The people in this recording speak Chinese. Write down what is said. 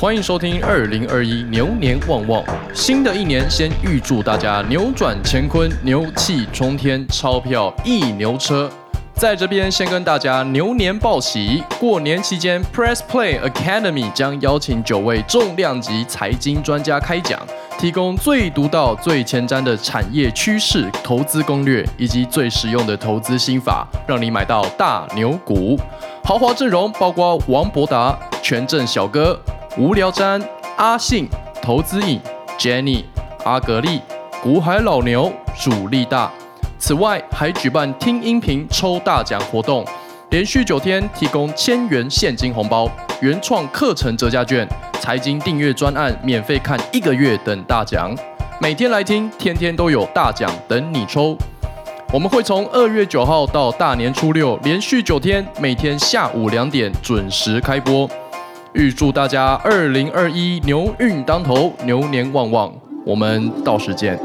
欢迎收听二零二一牛年旺旺。新的一年，先预祝大家扭转乾坤，牛气冲天，钞票一牛车。在这边先跟大家牛年报喜，过年期间，Press Play Academy 将邀请九位重量级财经专家开讲，提供最独到、最前瞻的产业趋势、投资攻略，以及最实用的投资心法，让你买到大牛股。豪华阵容包括王博达、权证小哥、无聊詹、阿信、投资影、Jenny、阿格力、股海老牛、主力大。此外，还举办听音频抽大奖活动，连续九天提供千元现金红包、原创课程折价券、财经订阅专案免费看一个月等大奖。每天来听，天天都有大奖等你抽。我们会从二月九号到大年初六，连续九天，每天下午两点准时开播。预祝大家二零二一牛运当头，牛年旺旺！我们到时见。